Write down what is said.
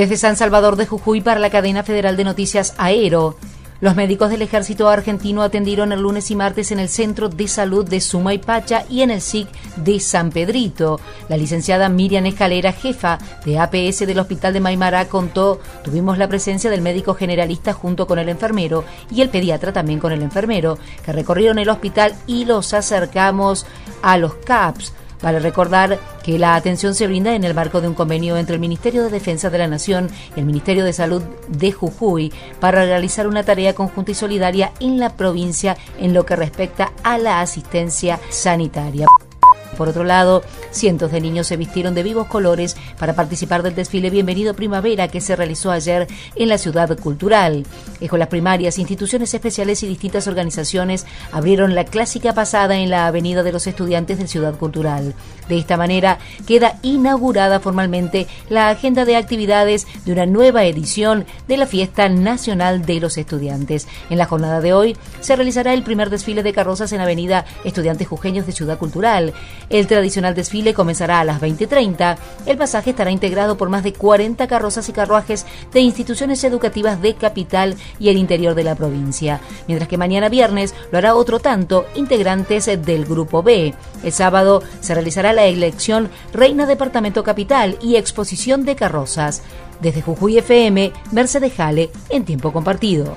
Desde San Salvador de Jujuy para la cadena federal de noticias Aero. Los médicos del ejército argentino atendieron el lunes y martes en el Centro de Salud de Sumaypacha y en el SIC de San Pedrito. La licenciada Miriam Escalera, jefa de APS del Hospital de Maimará, contó, tuvimos la presencia del médico generalista junto con el enfermero y el pediatra también con el enfermero, que recorrieron el hospital y los acercamos a los CAPS Vale recordar que la atención se brinda en el marco de un convenio entre el Ministerio de Defensa de la Nación y el Ministerio de Salud de Jujuy para realizar una tarea conjunta y solidaria en la provincia en lo que respecta a la asistencia sanitaria. Por otro lado, cientos de niños se vistieron de vivos colores para participar del desfile Bienvenido Primavera que se realizó ayer en la ciudad cultural. Escuelas primarias, instituciones especiales y distintas organizaciones abrieron la clásica pasada en la Avenida de los Estudiantes de Ciudad Cultural. De esta manera queda inaugurada formalmente la agenda de actividades de una nueva edición de la Fiesta Nacional de los Estudiantes. En la jornada de hoy se realizará el primer desfile de carrozas en Avenida Estudiantes Jujeños de Ciudad Cultural. El tradicional desfile comenzará a las 20.30. El pasaje estará integrado por más de 40 carrozas y carruajes de instituciones educativas de capital y el interior de la provincia. Mientras que mañana viernes lo hará otro tanto integrantes del Grupo B. El sábado se realizará la elección Reina Departamento Capital y exposición de carrozas. Desde Jujuy FM, Mercedes Jale, en tiempo compartido.